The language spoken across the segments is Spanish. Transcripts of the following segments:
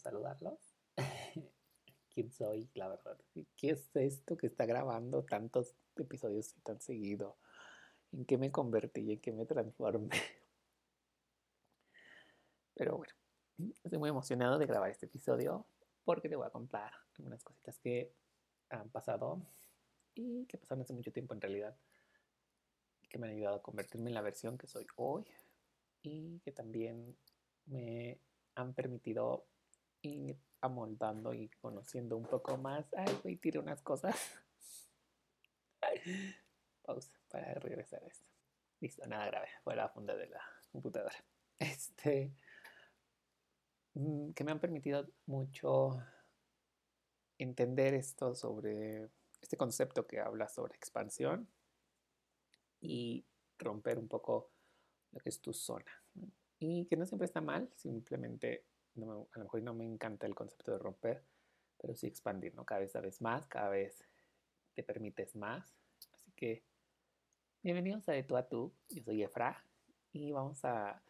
saludarlos. ¿Quién soy? La verdad. ¿Qué es esto que está grabando tantos episodios y tan seguido? ¿En qué me convertí? ¿En qué me transformé? Pero bueno, estoy muy emocionado de grabar este episodio porque te voy a contar algunas cositas que han pasado y que pasaron hace mucho tiempo en realidad que me han ayudado a convertirme en la versión que soy hoy y que también me han permitido ir amoldando y conociendo un poco más. Ay, voy a tirar unas cosas. Pausa para regresar a esto. Listo, nada grave. Fue la funda de la computadora. Este. Mm, que me han permitido mucho entender esto sobre este concepto que habla sobre expansión y romper un poco lo que es tu zona. Y que no siempre está mal, simplemente a lo mejor no me encanta el concepto de romper, pero sí expandir, ¿no? Cada vez sabes más, cada vez te permites más. Así que, bienvenidos a De Tú a Tú. Yo soy Efra y vamos a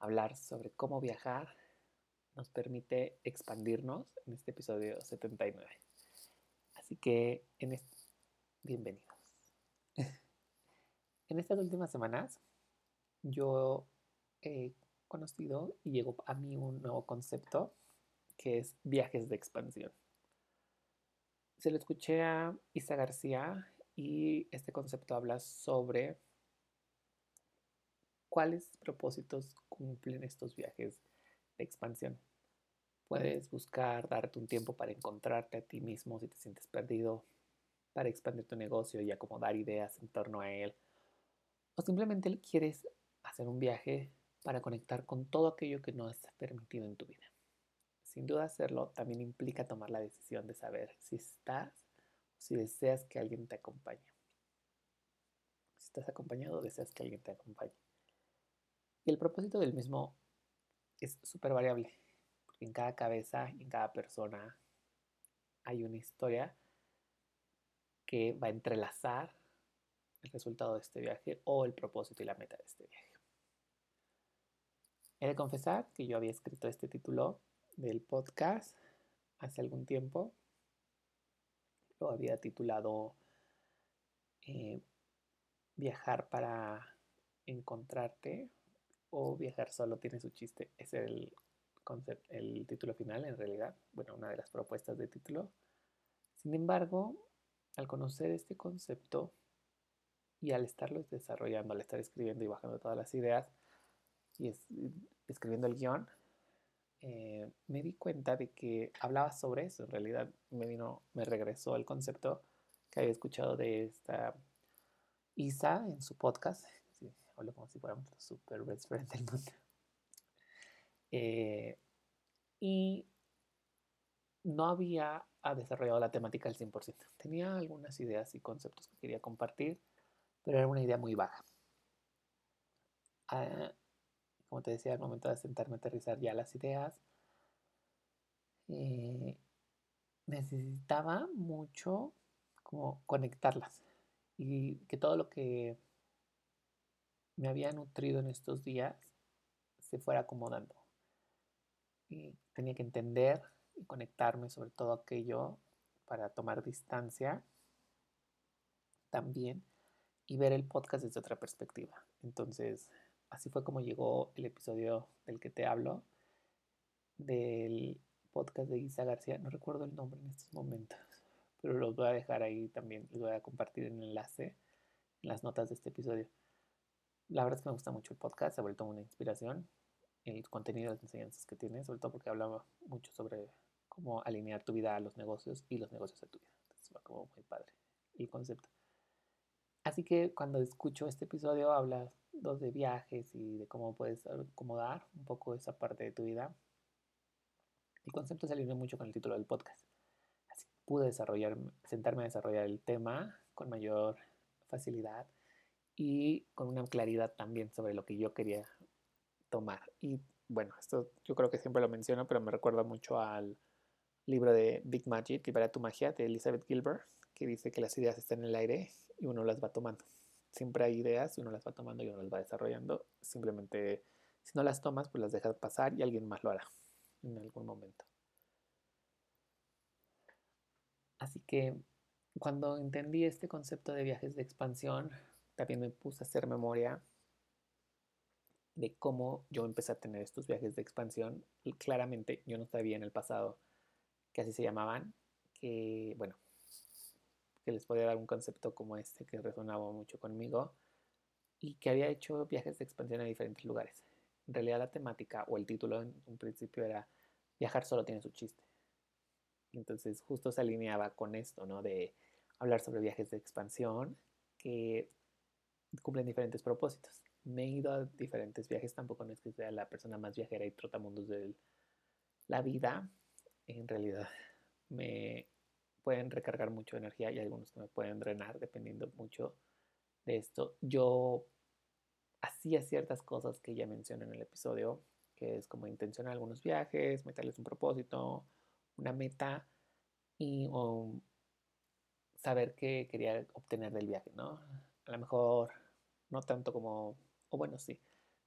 hablar sobre cómo viajar nos permite expandirnos en este episodio 79. Así que, en bienvenidos. en estas últimas semanas, yo he conocido y llegó a mí un nuevo concepto que es viajes de expansión. Se lo escuché a Isa García este concepto habla sobre cuáles propósitos cumplen estos viajes de expansión. Puedes buscar darte un tiempo para encontrarte a ti mismo si te sientes perdido, para expandir tu negocio y acomodar ideas en torno a él. O simplemente quieres hacer un viaje para conectar con todo aquello que no has permitido en tu vida. Sin duda hacerlo también implica tomar la decisión de saber si estás si deseas que alguien te acompañe. Si estás acompañado deseas que alguien te acompañe. Y el propósito del mismo es súper variable, en cada cabeza en cada persona hay una historia que va a entrelazar el resultado de este viaje o el propósito y la meta de este viaje. He de confesar que yo había escrito este título del podcast hace algún tiempo. Lo había titulado eh, Viajar para encontrarte o Viajar solo tiene su chiste. Es el, el título final en realidad. Bueno, una de las propuestas de título. Sin embargo, al conocer este concepto y al estarlo desarrollando, al estar escribiendo y bajando todas las ideas, y escribiendo el guion, eh, me di cuenta de que hablaba sobre eso. En realidad me vino, me regresó el concepto que había escuchado de esta Isa en su podcast. hablo como si fuéramos los super best friends del mundo. Eh, y no había desarrollado la temática al 100%. Tenía algunas ideas y conceptos que quería compartir, pero era una idea muy. Ah, como te decía, al momento de sentarme a aterrizar ya las ideas, eh, necesitaba mucho como conectarlas y que todo lo que me había nutrido en estos días se fuera acomodando. Y tenía que entender y conectarme sobre todo aquello para tomar distancia también y ver el podcast desde otra perspectiva. Entonces, así fue como llegó el episodio del que te hablo, del podcast de Isa García. No recuerdo el nombre en estos momentos, pero los voy a dejar ahí también. Les voy a compartir el enlace en las notas de este episodio. La verdad es que me gusta mucho el podcast, se ha vuelto una inspiración. El contenido, las enseñanzas que tiene, sobre todo porque hablaba mucho sobre cómo alinear tu vida a los negocios y los negocios a tu vida. Entonces va como muy padre el concepto. Así que cuando escucho este episodio habla dos de viajes y de cómo puedes acomodar un poco esa parte de tu vida. El concepto se alineó mucho con el título del podcast. Así pude desarrollar, sentarme a desarrollar el tema con mayor facilidad y con una claridad también sobre lo que yo quería tomar. Y bueno, esto yo creo que siempre lo menciono, pero me recuerda mucho al libro de Big Magic, Libera tu magia, de Elizabeth Gilbert, que dice que las ideas están en el aire y uno las va tomando. Siempre hay ideas y uno las va tomando y uno las va desarrollando. Simplemente, si no las tomas, pues las dejas pasar y alguien más lo hará en algún momento. Así que cuando entendí este concepto de viajes de expansión, también me puse a hacer memoria de cómo yo empecé a tener estos viajes de expansión. Claramente yo no sabía en el pasado que así se llamaban, que bueno, que les podía dar un concepto como este que resonaba mucho conmigo y que había hecho viajes de expansión a diferentes lugares. En realidad la temática o el título en un principio era Viajar solo tiene su chiste. Entonces justo se alineaba con esto, ¿no? De hablar sobre viajes de expansión que cumplen diferentes propósitos. Me he ido a diferentes viajes, tampoco no es que sea la persona más viajera y trotamundos de la vida. En realidad me pueden recargar mucho energía y algunos que me pueden drenar dependiendo mucho de esto. Yo hacía ciertas cosas que ya mencioné en el episodio, que es como intencionar algunos viajes, meterles un propósito, una meta y saber qué quería obtener del viaje, ¿no? A lo mejor no tanto como, o bueno, sí,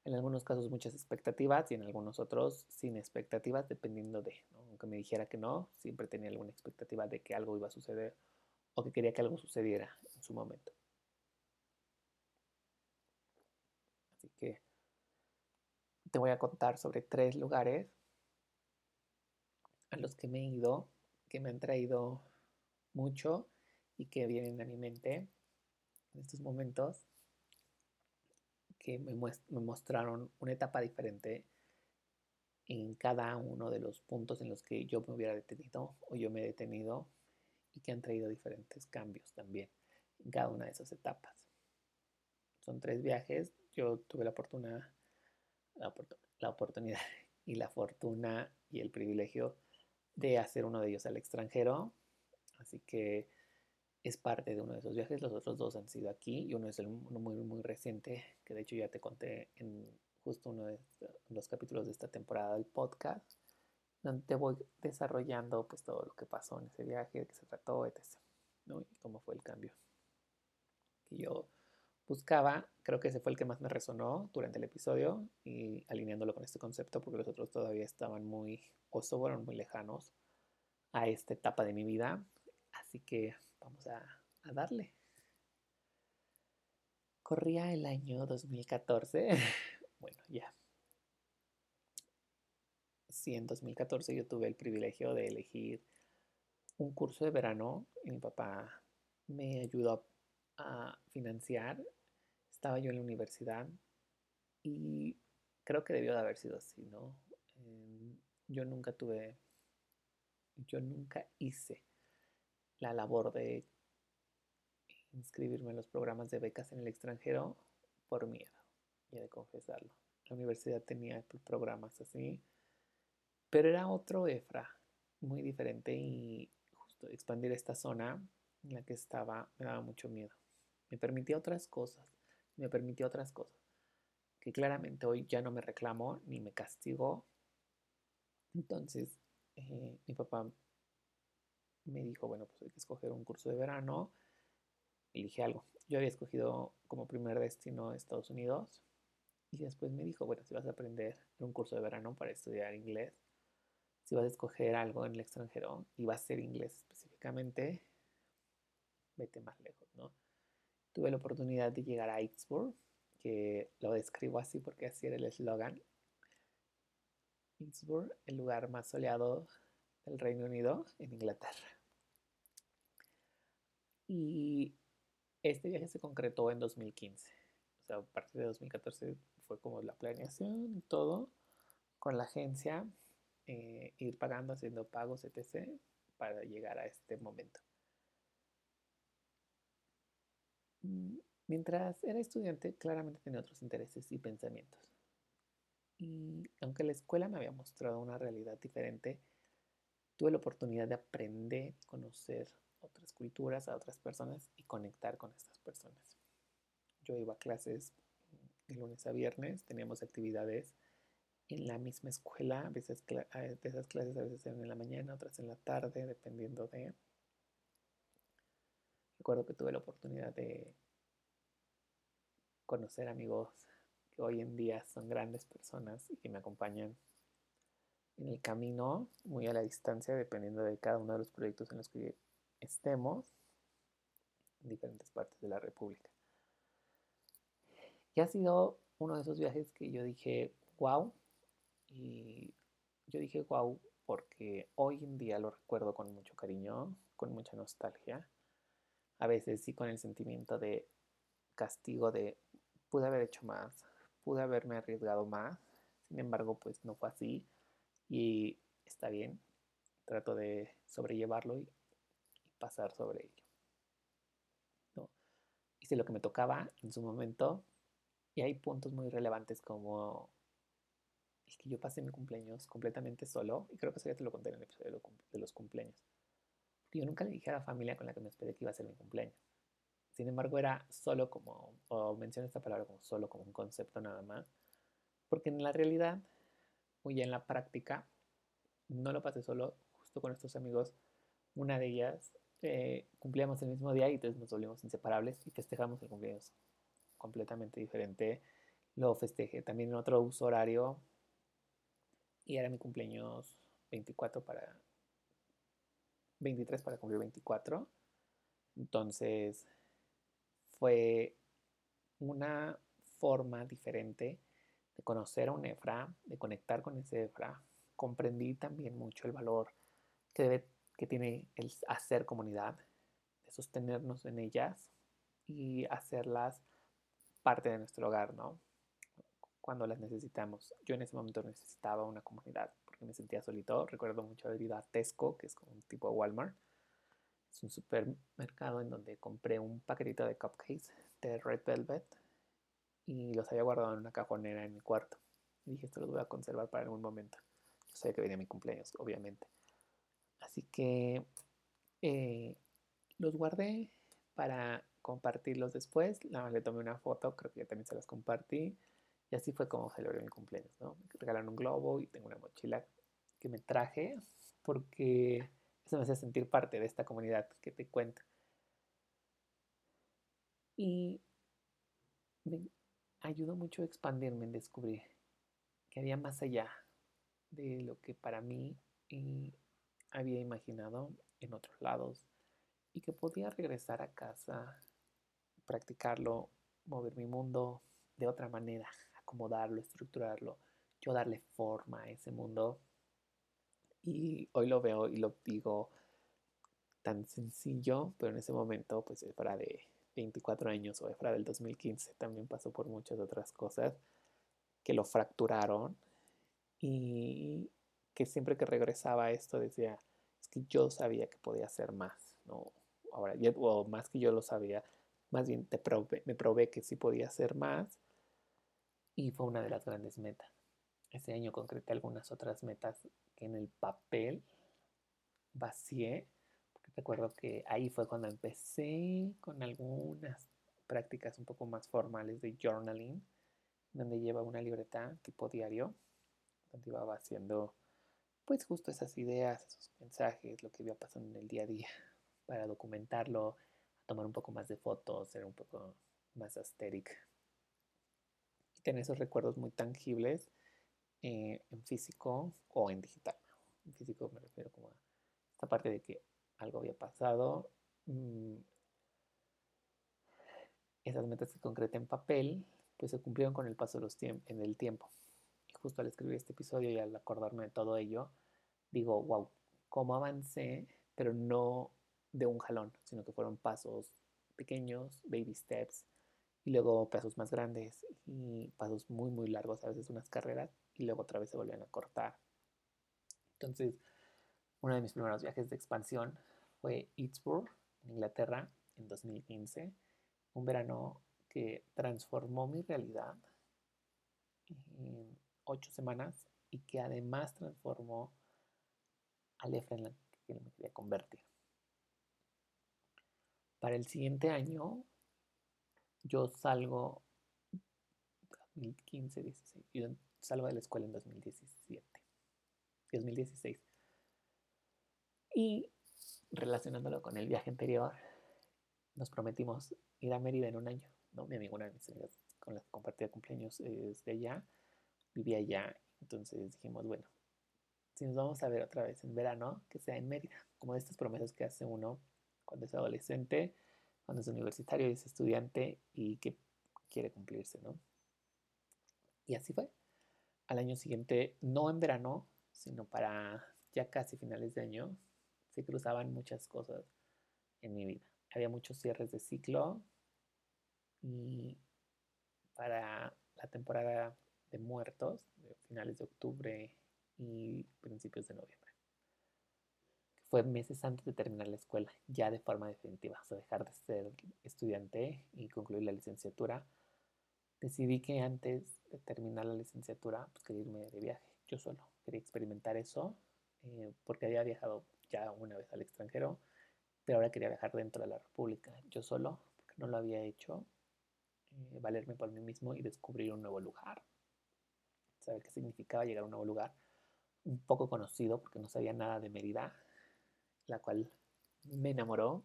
en algunos casos muchas expectativas y en algunos otros sin expectativas, dependiendo de, aunque me dijera que no, siempre tenía alguna expectativa de que algo iba a suceder o que quería que algo sucediera en su momento. Así que te voy a contar sobre tres lugares a los que me he ido, que me han traído mucho y que vienen a mi mente en estos momentos que me, mostraron una etapa diferente en cada uno de los puntos en los que yo me hubiera detenido o yo me he detenido y que han traído diferentes cambios también en cada una de esas etapas. Son tres viajes. Yo tuve la oportunidad, la oportunidad y la fortuna y el privilegio de hacer uno de ellos al extranjero. Así que es parte de uno de esos viajes. Los otros dos han sido aquí y uno es muy, muy reciente, que de hecho ya te conté en justo uno de los capítulos de esta temporada del podcast, donde te voy desarrollando pues todo lo que pasó en ese viaje, de qué se trató, etc. ¿no? Y cómo fue el cambio que yo buscaba. Creo que ese fue el que más me resonó durante el episodio y alineándolo con este concepto porque los otros todavía estaban muy, o fueron muy lejanos a esta etapa de mi vida. Así que vamos a, darle. Corría el año 2014. bueno, ya. Sí, en 2014 yo tuve el privilegio de elegir un curso de verano y mi papá me ayudó a financiar. Estaba yo en la universidad y creo que debió de haber sido así, ¿no? Em, yo nunca tuve, yo nunca hice la labor de inscribirme en los programas de becas en el extranjero por miedo, y de confesarlo. La universidad tenía programas así, pero era otro EFRA, muy diferente y justo expandir esta zona en la que estaba me daba mucho miedo. Me permitía otras cosas, me permitía otras cosas, que claramente hoy ya no me reclamo ni me castigo. Entonces, eh, mi papá me dijo, bueno, pues hay que escoger un curso de verano. Elige algo. Yo había escogido como primer destino Estados Unidos. Y después me dijo, bueno, si vas a aprender un curso de verano para estudiar inglés, si vas a escoger algo en el extranjero y va a ser inglés específicamente, vete más lejos, ¿no? Tuve la oportunidad de llegar a Pittsburgh, que lo describo así porque así era el eslogan. Pittsburgh, el lugar más soleado del Reino Unido en Inglaterra. Y este viaje se concretó en 2015. O sea, a partir de 2014 fue como la planeación todo con la agencia, eh, ir pagando, haciendo pagos, etc., para llegar a este momento. Mientras era estudiante, claramente tenía otros intereses y pensamientos. Y aunque la escuela me había mostrado una realidad diferente, tuve la oportunidad de aprender, conocer otras culturas, a otras personas y conectar con estas personas. yo iba a clases de lunes a viernes, teníamos actividades en la misma escuela, a veces de esas clases a veces eran en la mañana, otras en la tarde, dependiendo de... Recuerdo que tuve la oportunidad de conocer amigos que hoy en día son grandes personas y que me acompañan en el camino, muy a la distancia, dependiendo de cada uno de los proyectos en los que estemos en diferentes partes de la República. Y ha sido uno de esos viajes que yo dije, wow, y yo dije, wow, porque hoy en día lo recuerdo con mucho cariño, con mucha nostalgia, a veces sí con el sentimiento de castigo de pude haber hecho más, pude haberme arriesgado más, sin embargo, pues no fue así y está bien, trato de sobrellevarlo y, pasar sobre ello. ¿no? Hice lo que me tocaba en su momento y hay puntos muy relevantes como es que yo pasé mi cumpleaños completamente solo y creo que eso ya te lo conté en el episodio de los cumpleaños. yo nunca le dije a la familia con la que me esperé que iba a ser mi cumpleaños. Sin embargo, era solo como, o menciono esta palabra como solo, como un concepto nada más, porque en la realidad muy en la práctica. No lo pasé solo, justo con estos amigos. Una de ellas eh, cumplíamos el mismo día y entonces nos volvimos inseparables y festejamos el cumpleaños completamente diferente. Lo festejé también en otro uso horario y era mi cumpleaños 24 para 23 para cumplir 24. Entonces fue una forma diferente de conocer a un EFRA, de conectar con ese EFRA, comprendí también mucho el valor que, debe, que tiene el hacer comunidad, de sostenernos en ellas y hacerlas parte de nuestro hogar, ¿no? Cuando las necesitamos. Yo en ese momento necesitaba una comunidad porque me sentía solito. Recuerdo mucho haber ido a Tesco, que es como un tipo de Walmart. Es un supermercado en donde compré un paquetito de cupcakes de Red Velvet y los había guardado en una cajonera en mi cuarto. Y dije, esto los voy a conservar para algún momento. Yo sabía que venía mi cumpleaños, obviamente. Así que eh, los guardé para compartirlos después. Nada más le tomé una foto, creo que ya también se las compartí. Y así fue como celebré mi cumpleaños, ¿no? Me regalaron un globo y tengo una mochila que me traje porque eso me hace sentir parte de esta comunidad que te cuento. Y ayudó mucho a expandirme en descubrir que había más allá de lo que para mí había imaginado en otros lados y que podía regresar a casa, practicarlo, mover mi mundo de otra manera, acomodarlo, estructurarlo, yo darle forma a ese mundo. Y hoy lo veo y lo digo tan sencillo, pero en ese momento pues es para de 24 años o Efra del 2015 también pasó por muchas otras cosas que lo fracturaron y que siempre que regresaba a esto decía, es que yo sabía que podía hacer más, ¿no? Ahora, o más que yo lo sabía, más bien te me probé que sí podía hacer más y fue una de las grandes metas. Ese año concreté algunas otras metas que en el papel vacié Recuerdo que ahí fue cuando empecé con algunas prácticas un poco más formales de journaling, donde lleva una libreta tipo diario, donde iba haciendo pues justo esas ideas, esos mensajes, lo que iba pasando en el día a día, para documentarlo, tomar un poco más de fotos, ser un poco más asteric y tener esos recuerdos muy tangibles eh, en físico o en digital. En físico me refiero como a esta parte de que algo había pasado. Mm, esas metas que concreté en papel, pues se cumplieron con el paso de los en el tiempo. Y justo al escribir este episodio y al acordarme de todo ello, digo, wow, cómo avancé, pero no de un jalón, sino que fueron pasos pequeños, baby steps, y luego pasos más grandes y pasos muy, muy largos, a veces unas carreras, y luego otra vez se volvían a cortar. Entonces, uno de mis primeros viajes de expansión fue Eatsburg, en Inglaterra, en 2015. Un verano que transformó mi realidad en ocho semanas y que además transformó al EFRA en la que me quería convertir. Para el siguiente año yo salgo 2015, 16, yo salgo de la escuela en 2017, 2016. Y relacionándolo con el viaje anterior, nos prometimos ir a Mérida en un año, ¿no? Mi amigo, una de mis amigas con la que compartía cumpleaños es allá, vivía allá, entonces dijimos, bueno, si nos vamos a ver otra vez en verano, que sea en Mérida, como de estas promesas que hace uno cuando es adolescente, cuando es universitario y es estudiante y que quiere cumplirse, ¿no? Y así fue. Al año siguiente, no en verano, sino para ya casi finales de año, se cruzaban muchas cosas en mi vida. Había muchos cierres de ciclo y para la temporada de muertos, finales de octubre y principios de noviembre. Fue meses antes de terminar la escuela, ya de forma definitiva, o sea, dejar de ser estudiante y concluir la licenciatura. Decidí que antes de terminar la licenciatura, pues quería irme de viaje, yo solo. Quería experimentar eso, eh, porque había viajado ya una vez al extranjero, pero ahora quería viajar dentro de la República, yo solo, porque no lo había hecho, eh, valerme por mí mismo y descubrir un nuevo lugar. Saber qué significaba llegar a un nuevo lugar, un poco conocido, porque no sabía nada de Mérida, la cual me enamoró.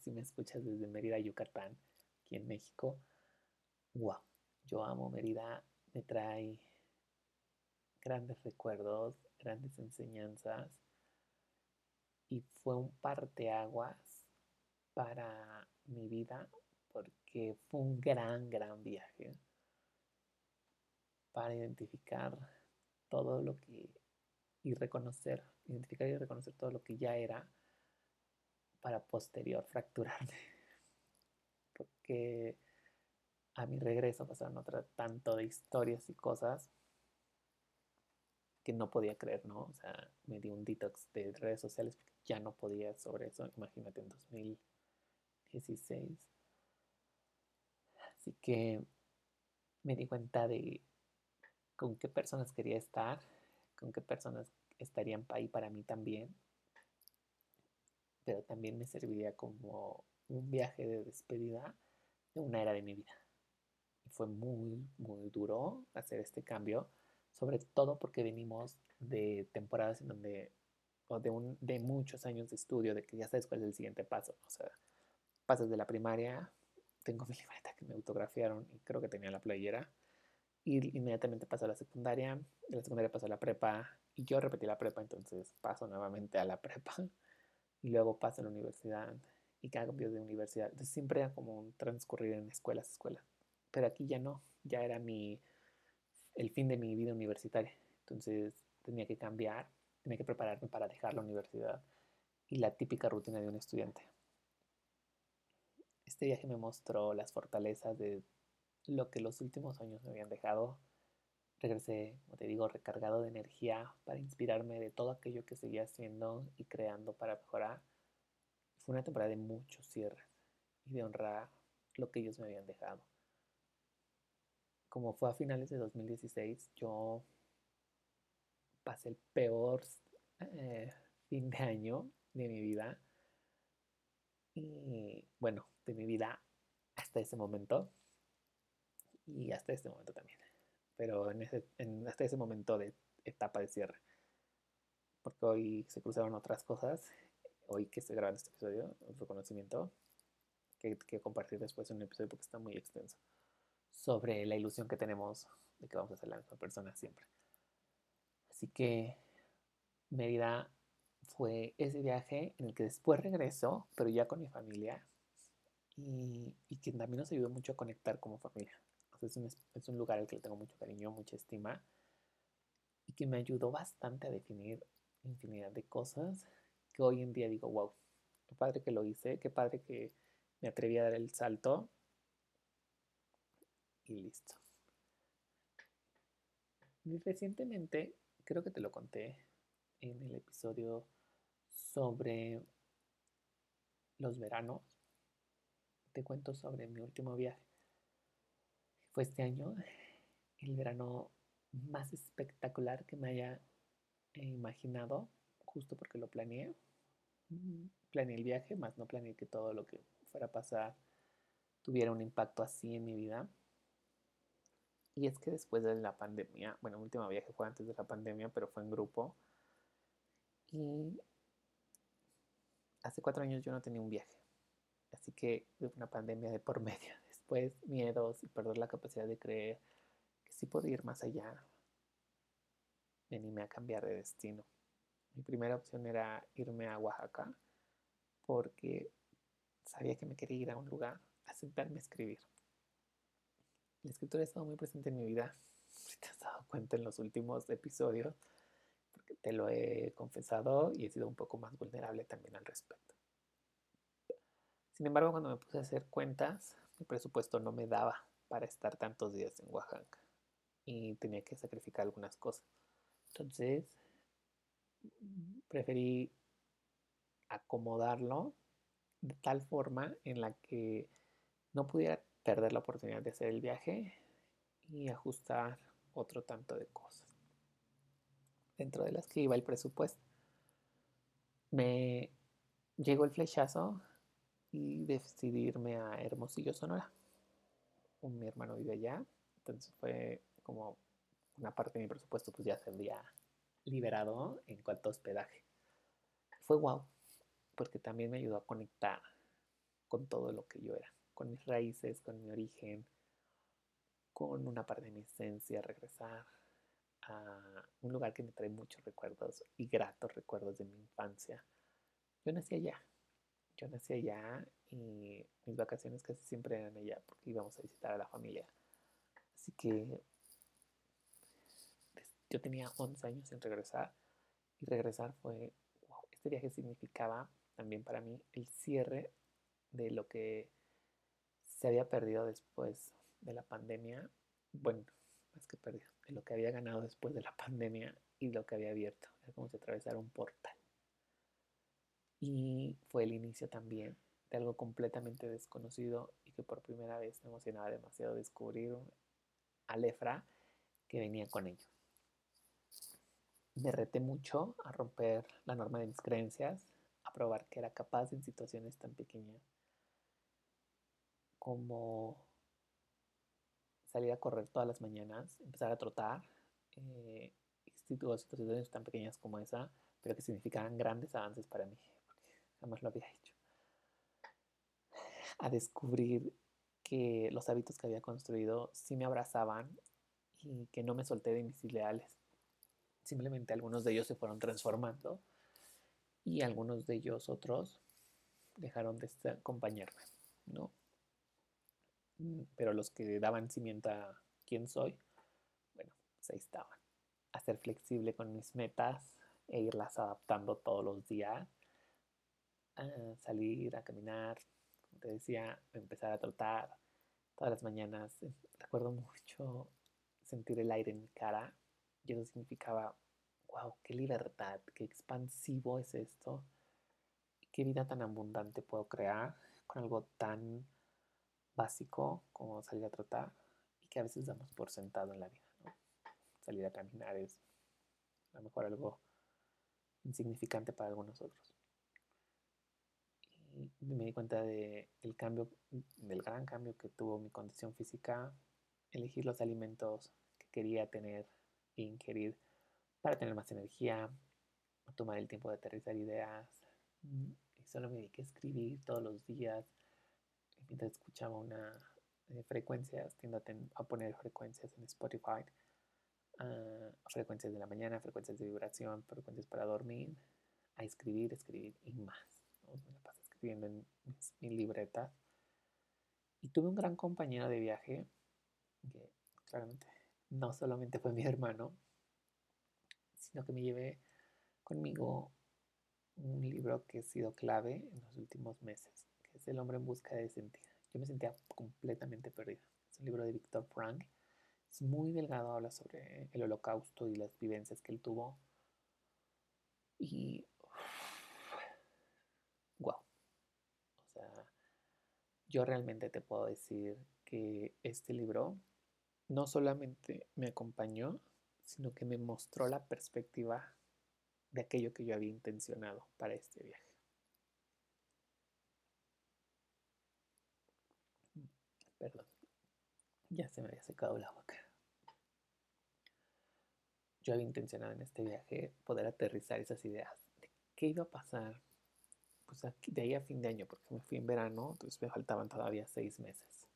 Si me escuchas desde Mérida, Yucatán, aquí en México, wow, yo amo Mérida, me trae grandes recuerdos, grandes enseñanzas y fue un parteaguas para mi vida porque fue un gran, gran viaje para identificar todo lo que y reconocer, identificar y reconocer todo lo que ya era para posterior fracturarme. Porque a mi regreso pasaron otra tanto de historias y cosas que no podía creer, ¿no? O sea, me di un detox de redes sociales porque ya no podía sobre eso, imagínate en 2016. Así que me di cuenta de con qué personas quería estar, con qué personas estarían ahí para mí también, pero también me serviría como un viaje de despedida de una era de mi vida. Y fue muy, muy duro hacer este cambio sobre todo porque venimos de temporadas en donde, o de, un, de muchos años de estudio, de que ya sabes cuál es el siguiente paso. O sea, pasas de la primaria, tengo mi libreta que me autografiaron y creo que tenía la playera, y inmediatamente paso a la secundaria, de la secundaria paso a la prepa, y yo repetí la prepa, entonces paso nuevamente a la prepa, y luego paso a la universidad, y cambio de universidad. Entonces siempre era como transcurrir en escuelas, escuelas. Pero aquí ya no, ya era mi el fin de mi vida universitaria. Entonces tenía que cambiar, tenía que prepararme para dejar la universidad y la típica rutina de un estudiante. Este viaje me mostró las fortalezas de lo que los últimos años me habían dejado. Regresé, como te digo, recargado de energía para inspirarme de todo aquello que seguía haciendo y creando para mejorar. Fue una temporada de muchos cierres y de honrar lo que ellos me habían dejado como fue a finales de 2016, yo pasé el peor eh, fin de año de mi vida. Y bueno, de mi vida hasta ese momento. Y hasta este momento también. Pero en ese, hasta ese momento de etapa de cierre. Porque hoy se cruzaron otras cosas. Hoy que estoy grabando este episodio, un reconocimiento que, que compartir después en un episodio porque está muy extenso sobre la ilusión que tenemos de que vamos a ser la misma persona siempre. Así que Mérida fue ese viaje en el que después regreso, pero ya con mi familia, y, que también nos ayudó mucho a conectar como familia. es, un, es un lugar al que tengo mucho cariño, mucha estima, y que me ayudó bastante a definir infinidad de cosas que hoy en día digo, wow, qué padre que lo hice, qué padre que me atreví a dar el salto listo. recientemente, creo que te lo conté en el episodio sobre los veranos, te cuento sobre mi último viaje. Fue este año el verano más espectacular que me haya imaginado, justo porque lo planeé. Planeé el viaje, más no planeé que todo lo que fuera a pasar tuviera un impacto así en mi vida. Y es que después de la pandemia, bueno, el último viaje fue antes de la pandemia, pero fue en grupo. Y hace cuatro años yo no tenía un viaje. Así que una pandemia de por medio. Después miedos y perder la capacidad de creer que sí podía ir más allá. Me animé a cambiar de destino. Mi primera opción era irme a Oaxaca porque sabía que me quería ir a un lugar a sentarme a escribir. La escritura ha estado muy presente en mi vida, si te has dado cuenta en los últimos episodios, porque te lo he confesado y he sido un poco más vulnerable también al respecto. Sin embargo, cuando me puse a hacer cuentas, mi presupuesto no me daba para estar tantos días en Oaxaca y tenía que sacrificar algunas cosas. Entonces, preferí acomodarlo de tal forma en la que no pudiera perder la oportunidad de hacer el viaje y ajustar otro tanto de cosas. Dentro de las que iba el presupuesto. Me llegó el flechazo y decidí irme a Hermosillo, Sonora. Mi hermano vive allá, entonces fue como una parte de mi presupuesto pues ya se había liberado en cuanto a hospedaje. Fue wow, porque también me ayudó a conectar con todo lo que yo era, con mis raíces, con mi origen, con una parte de mi esencia, regresar a un lugar que me trae muchos recuerdos y gratos recuerdos de mi infancia. Yo nací allá, yo nací allá y mis vacaciones casi siempre eran allá porque íbamos a visitar a la familia. Así que yo tenía 11 años sin regresar y regresar fue, wow, este viaje significaba también para mí el cierre de lo que se había perdido después de la pandemia, bueno, más que perdido, lo que había ganado después de la pandemia y lo que había abierto, era como si atravesara un portal. Y fue el inicio también de algo completamente desconocido y que por primera vez me emocionaba demasiado descubrir a Lefra que venía con ello. Me reté mucho a romper la norma de mis creencias, probar que era capaz en situaciones tan pequeñas como salir a correr todas las mañanas, empezar a trotar, eh, situaciones tan pequeñas como esa, pero que significaban grandes avances para mí, porque jamás lo había hecho. A descubrir que los hábitos que había construido sí me abrazaban y que no me solté de mis ideales. Simplemente algunos de ellos se fueron transformando y algunos de ellos otros dejaron de acompañarme, ¿no? Mm, pero los que daban cimiento a quién soy, bueno, pues ahí estaban. A ser flexible con mis metas e irlas adaptando todos los días. Salir a caminar, como te decía, empezar a trotar todas las mañanas. Recuerdo mucho sentir el aire en mi cara y eso significaba wow, qué libertad, qué expansivo es esto, qué vida tan abundante puedo crear con algo tan básico como salir a trotar y que a veces damos por sentado en la vida. Salir a caminar es a lo mejor algo insignificante para algunos otros. Y me di cuenta del cambio, del gran cambio que tuvo mi condición física, elegir los alimentos que quería tener e ingerir para tener más energía, tomar el tiempo de aterrizar ideas. Mm, y solo me dediqué a escribir todos los días. Mientras escuchaba una eh, frecuencias, tiendo a, poner frecuencias en Spotify. Uh, frecuencias de la mañana, frecuencias de vibración, frecuencias para dormir, a escribir, escribir y más. Me la paso escribiendo en mis, mis libretas. Y tuve un gran compañero de viaje, que claramente no solamente fue mi hermano, sino que me llevé conmigo un libro que ha sido clave en los últimos meses, es El hombre en busca de sentido. Yo me sentía completamente perdida. Es un libro de Víctor Frank. Es muy delgado, habla sobre el holocausto y las vivencias que él tuvo. Y... Wow. O sea, yo realmente te puedo decir que este libro no solamente me acompañó, sino que me mostró la perspectiva de aquello que yo había intencionado para este viaje. Ya se me había secado la boca. Yo había intencionado en este viaje poder aterrizar esas ideas de qué iba a pasar pues de ahí a fin de año, porque me fui en verano, entonces me faltaban todavía seis meses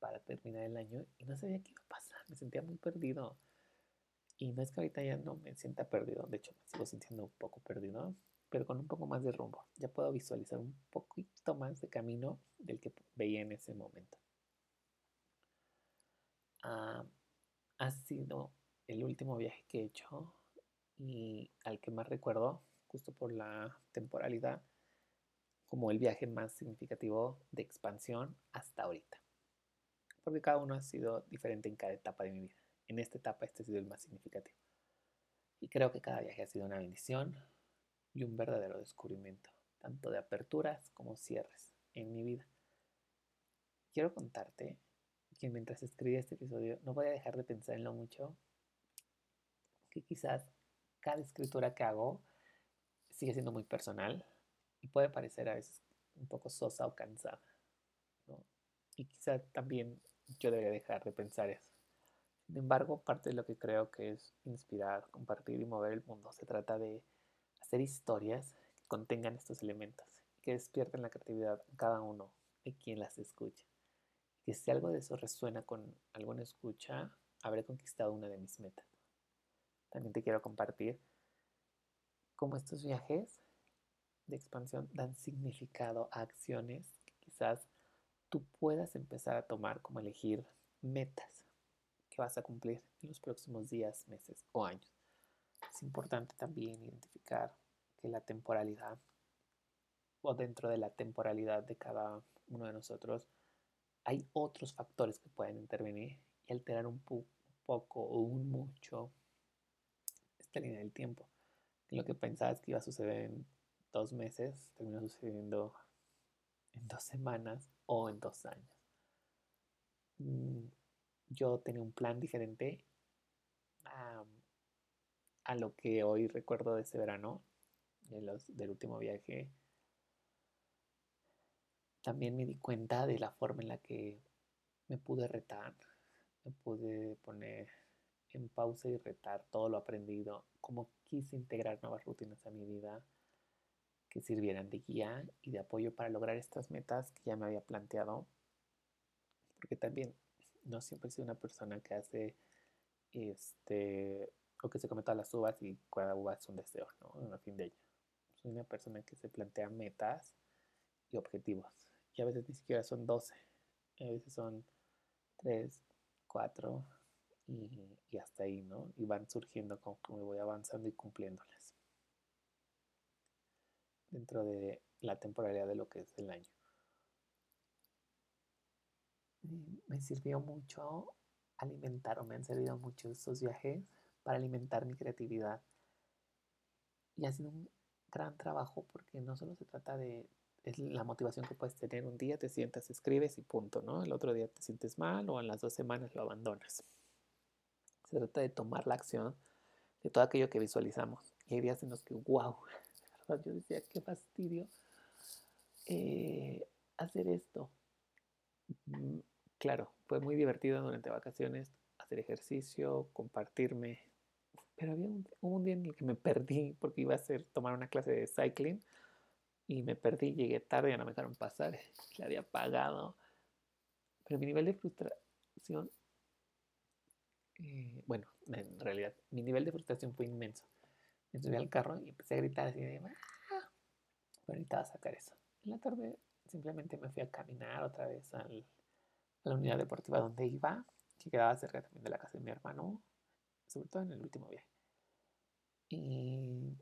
para terminar el año y no sabía qué iba a pasar, me sentía muy perdido. Y no es que ahorita ya no me sienta perdido, de hecho me sigo sintiendo un poco perdido, pero con un poco más de rumbo. Ya puedo visualizar un poquito más de camino del que veía en ese momento. Ha sido el último viaje que he hecho y al que más recuerdo, justo por la temporalidad, como el viaje más significativo de expansión hasta ahorita. Porque cada uno ha sido diferente en cada etapa de mi vida. En esta etapa este ha sido el más significativo. Y creo que cada viaje ha sido una bendición y un verdadero descubrimiento, tanto de aperturas como cierres en mi vida. Quiero contarte que mientras escribí este episodio no voy a dejar de pensar en lo mucho que quizás cada escritura que hago sigue siendo muy personal, y puede parecer a veces un poco sosa o cansada. Y quizá también yo debería dejar de pensar eso. Sin embargo, parte de lo que creo que es inspirar, compartir y mover el mundo se trata de hacer historias que contengan estos elementos, que despierten la creatividad en cada uno de quien las escucha. Que si algo de eso resuena con alguna escucha, habré conquistado una de mis metas. También te quiero compartir cómo estos viajes de expansión dan significado a acciones que quizás tú puedas empezar a tomar como elegir metas que vas a cumplir en los próximos días, meses o años. Es importante también identificar que la temporalidad o dentro de la temporalidad de cada uno de nosotros hay otros factores que pueden intervenir y alterar un poco o un mucho esta línea del tiempo. lo que pensabas que iba a suceder en dos meses termina sucediendo en dos semanas o en dos años. Mm, yo tenía un plan diferente a, lo que hoy recuerdo de ese verano, del último viaje. También me di cuenta de la forma en la que me pude retar, me pude poner en pausa y retar todo lo aprendido, cómo quise integrar nuevas rutinas a mi vida que sirvieran de guía y de apoyo para lograr estas metas que ya me había planteado. Porque también no siempre sido una persona que hace este o que se come todas las uvas y cada uva es un deseo, ¿no? Fin de ello. Soy una persona que se plantea metas y objetivos. Y a veces ni siquiera son 12. A veces son 3, 4 y, hasta ahí, ¿no? Y van surgiendo conforme voy avanzando y cumpliéndolas dentro de la temporalidad de lo que es el año. Me sirvió mucho alimentar o me han servido mucho estos viajes para alimentar mi creatividad. Y ha sido un gran trabajo porque no solo se trata de es la motivación que puedes tener. Un día te sientas, escribes y punto, ¿no? El otro día te sientes mal o en las dos semanas lo abandonas. Se trata de tomar la acción de todo aquello que visualizamos. Y hay días en los que, wow, yo decía, qué fastidio eh, hacer esto. Mm, claro, fue muy divertido durante vacaciones hacer ejercicio, compartirme, pero había un, un, día en el que me perdí porque iba a hacer, tomar una clase de cycling y me perdí, llegué tarde, ya no me dejaron pasar, le había pagado. Pero mi nivel de frustración, eh, bueno, en realidad, mi nivel de frustración fue inmenso me subí al carro y empecé a gritar así de, ¡Ah! pero necesitaba sacar eso. En la tarde simplemente me fui a caminar otra vez a la unidad deportiva donde iba, que quedaba cerca también de la casa de mi hermano, sobre todo en el último viaje. Y,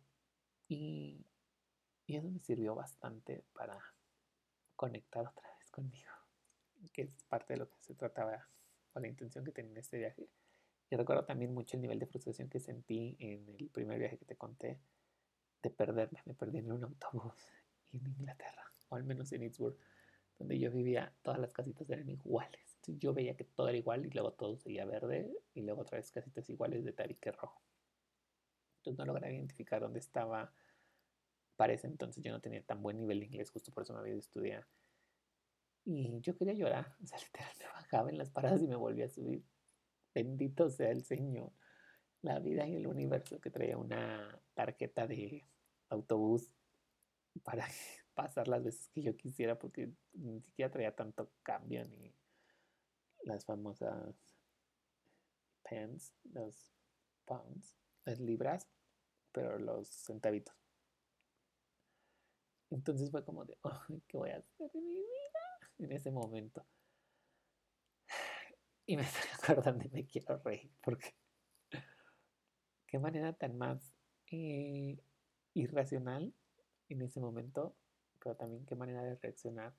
y, y eso me sirvió bastante para conectar otra vez conmigo, que es parte de lo que se trataba o la intención que tenía en este viaje y recuerdo también mucho el nivel de frustración que sentí en el primer viaje que te conté de perderme. Me perdí en un autobús en Inglaterra, o al menos en Innsbruck, donde yo vivía, todas las casitas eran iguales. Entonces yo veía que todo era igual y luego todo seguía verde y luego otra vez casitas iguales de tarique rojo. Entonces no lograba identificar dónde estaba. Para ese entonces yo no tenía tan buen nivel de inglés, justo por eso me había ido a estudiar. Y yo quería llorar, o sea, literal bajaba en las paradas y me volvía a subir. Bendito sea el Señor, la vida y el universo que traía una tarjeta de autobús para pasar las veces que yo quisiera porque ni siquiera traía tanto cambio ni las famosas pence, los pounds, las libras, pero los centavitos. Entonces fue como de, ¿qué voy a hacer en mi vida en ese momento? Y me estoy acordando y me quiero reír porque qué manera tan más eh, irracional en ese momento, pero también qué manera de reaccionar,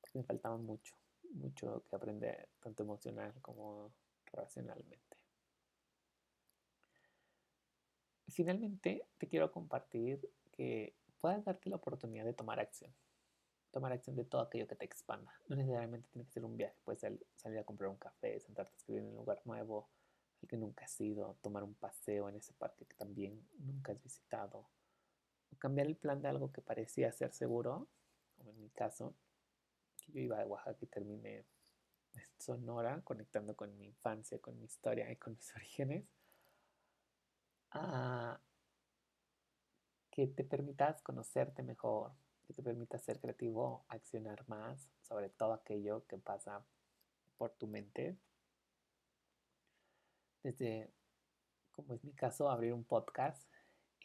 porque me faltaba mucho, mucho que aprender, tanto emocional como racionalmente. Finalmente, te quiero compartir que puedas darte la oportunidad de tomar acción. Tomar acción de todo aquello que te expanda. No necesariamente tiene que ser un viaje. Puedes salir a comprar un café, sentarte a escribir en un lugar nuevo, al que nunca has ido, tomar un paseo en ese parque que también nunca has visitado. O cambiar el plan de algo que parecía ser seguro, como en mi caso, que yo iba a Oaxaca y terminé en Sonora, conectando con mi infancia, con mi historia y con mis orígenes a que te permitas conocerte mejor, que te permitas ser creativo, accionar más sobre todo aquello que pasa por tu mente. Desde, como es mi caso, abrir un podcast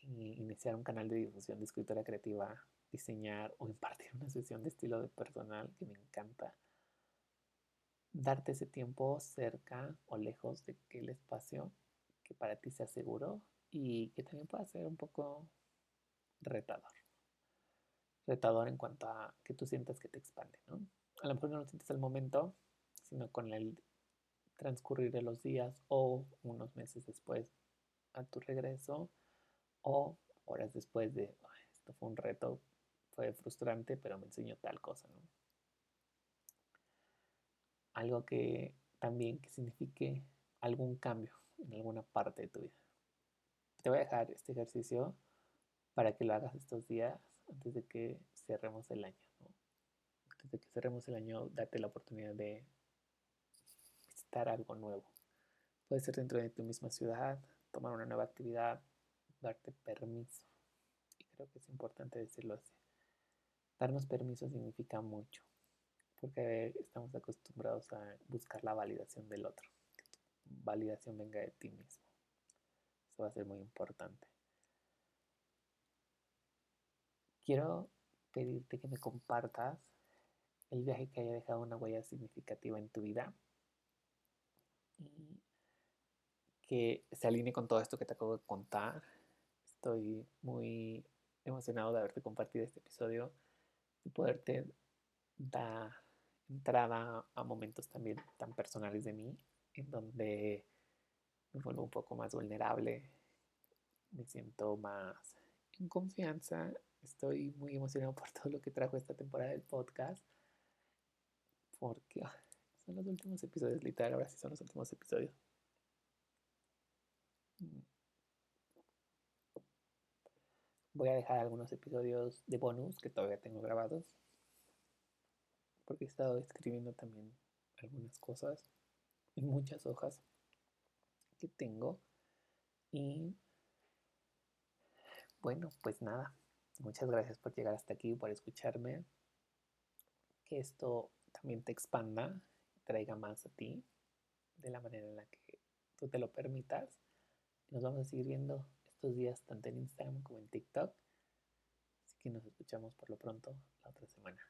e iniciar un canal de difusión de escritura creativa, diseñar o impartir una sesión de estilo de personal que me encanta. Darte ese tiempo cerca o lejos de aquel espacio que para ti sea seguro y que también pueda ser un poco retador. Retador en cuanto a que tú sientas que te expande, ¿no? A lo mejor no lo sientes al momento, sino con el transcurrir de los días o unos meses después a tu regreso o horas después de esto fue un reto, fue frustrante, pero me enseñó tal cosa, ¿no? Algo que también que signifique algún cambio en alguna parte de tu vida te voy a dejar este ejercicio para que lo hagas estos días antes de que cerremos el año. Antes de que cerremos el año, date la oportunidad de visitar algo nuevo. Puede ser dentro de tu misma ciudad, tomar una nueva actividad, darte permiso. Y creo que es importante decirlo así. Darnos permiso significa mucho, porque estamos acostumbrados a buscar la validación del otro, validación venga de ti mismo va a ser muy importante. Quiero pedirte que me compartas el viaje que haya dejado una huella significativa en tu vida y que se alinee con todo esto que te acabo de contar. Estoy muy emocionado de haberte compartido este episodio y poderte dar entrada a momentos también tan personales de mí, en donde me vuelvo un poco más vulnerable, me siento más en confianza, estoy muy emocionado por todo lo que trajo esta temporada del podcast, porque ah, son los últimos episodios, literal, ahora sí son los últimos episodios. Mm. Voy a dejar algunos episodios de bonus que todavía tengo grabados, porque he estado escribiendo también algunas cosas en muchas hojas que tengo. Y bueno, pues nada, muchas gracias por llegar hasta aquí, por escucharme. Que esto también te expanda, traiga más a ti de la manera en la que tú te lo permitas. Nos vamos a seguir viendo estos días tanto en Instagram como en TikTok. Así que nos escuchamos por lo pronto la otra semana.